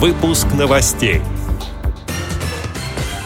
Выпуск новостей.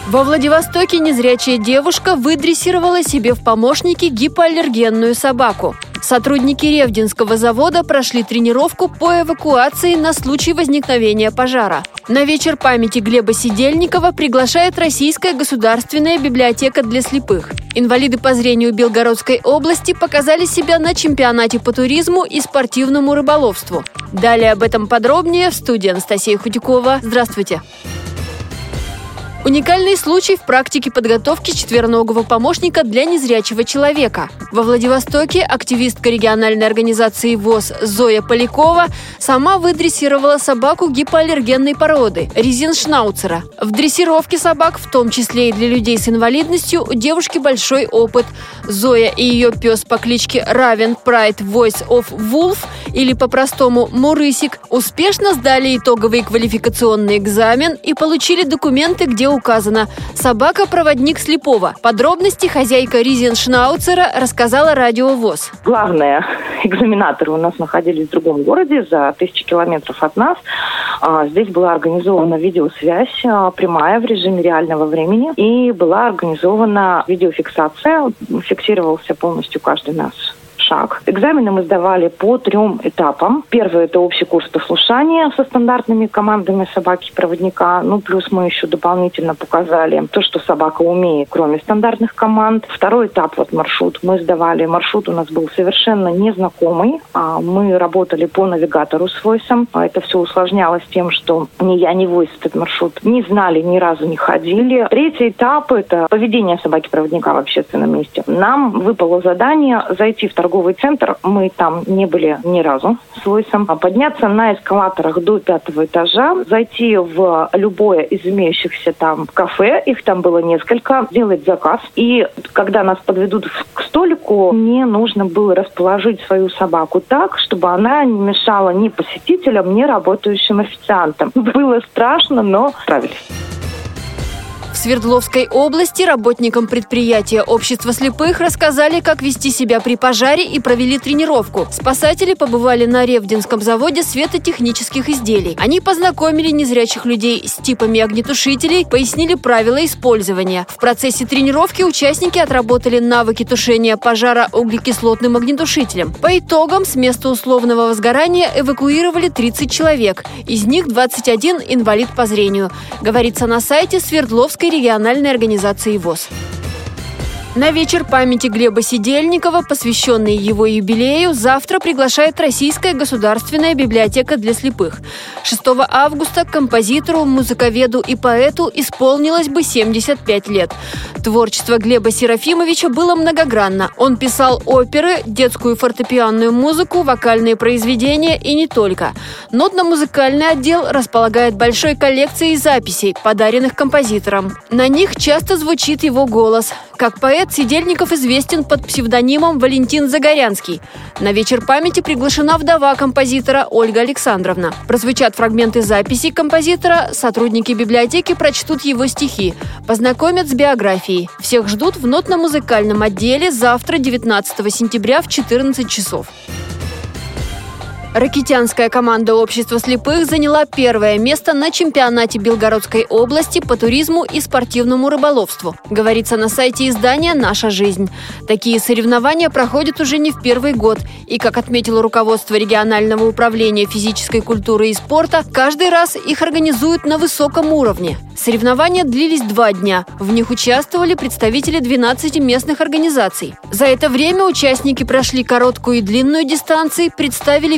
Во Владивостоке незрячая девушка выдрессировала себе в помощники гипоаллергенную собаку. Сотрудники Ревдинского завода прошли тренировку по эвакуации на случай возникновения пожара. На вечер памяти Глеба Сидельникова приглашает Российская государственная библиотека для слепых. Инвалиды по зрению Белгородской области показали себя на чемпионате по туризму и спортивному рыболовству. Далее об этом подробнее в студии Анастасия Худякова. Здравствуйте! Уникальный случай в практике подготовки четвероногого помощника для незрячего человека. Во Владивостоке активистка региональной организации ВОЗ Зоя Полякова сама выдрессировала собаку гипоаллергенной породы – резиншнауцера. В дрессировке собак, в том числе и для людей с инвалидностью, у девушки большой опыт. Зоя и ее пес по кличке Равен Прайд Voice of Wolf или по-простому Мурысик успешно сдали итоговый квалификационный экзамен и получили документы, где указано «Собака-проводник слепого». Подробности хозяйка Ризеншнауцера рассказала Радио ВОЗ. Главное, экзаменаторы у нас находились в другом городе, за тысячи километров от нас. А, здесь была организована видеосвязь а, прямая в режиме реального времени и была организована видеофиксация. Фиксировался полностью каждый наш шаг. Экзамены мы сдавали по трем этапам. Первый – это общий курс послушания со стандартными командами собаки-проводника. Ну, плюс мы еще дополнительно показали то, что собака умеет, кроме стандартных команд. Второй этап, вот маршрут, мы сдавали. Маршрут у нас был совершенно незнакомый. А мы работали по навигатору с войсом. А это все усложнялось тем, что ни я, ни войс этот маршрут не знали, ни разу не ходили. Третий этап – это поведение собаки-проводника в общественном месте. Нам выпало задание зайти в торговый торговый центр. Мы там не были ни разу с Луисом. А подняться на эскалаторах до пятого этажа, зайти в любое из имеющихся там кафе, их там было несколько, сделать заказ. И когда нас подведут к столику, мне нужно было расположить свою собаку так, чтобы она не мешала ни посетителям, ни работающим официантам. Было страшно, но справились. Свердловской области работникам предприятия Общества слепых рассказали, как вести себя при пожаре и провели тренировку. Спасатели побывали на Ревдинском заводе светотехнических изделий. Они познакомили незрячих людей с типами огнетушителей, пояснили правила использования. В процессе тренировки участники отработали навыки тушения пожара углекислотным огнетушителем. По итогам с места условного возгорания эвакуировали 30 человек. Из них 21 инвалид по зрению. Говорится на сайте Свердловской региональной организации ВОЗ. На вечер памяти Глеба Сидельникова, посвященный его юбилею, завтра приглашает Российская государственная библиотека для слепых. 6 августа композитору, музыковеду и поэту исполнилось бы 75 лет. Творчество Глеба Серафимовича было многогранно. Он писал оперы, детскую фортепианную музыку, вокальные произведения и не только. Нотно-музыкальный отдел располагает большой коллекцией записей, подаренных композитором. На них часто звучит его голос. Как поэт Сидельников известен под псевдонимом Валентин Загорянский. На вечер памяти приглашена вдова композитора Ольга Александровна. Прозвучат фрагменты записей композитора, сотрудники библиотеки прочтут его стихи, познакомят с биографией. Всех ждут в нотно-музыкальном отделе завтра, 19 сентября в 14 часов. Ракитянская команда общества слепых заняла первое место на чемпионате Белгородской области по туризму и спортивному рыболовству. Говорится на сайте издания «Наша жизнь». Такие соревнования проходят уже не в первый год. И, как отметило руководство регионального управления физической культуры и спорта, каждый раз их организуют на высоком уровне. Соревнования длились два дня. В них участвовали представители 12 местных организаций. За это время участники прошли короткую и длинную дистанции, представили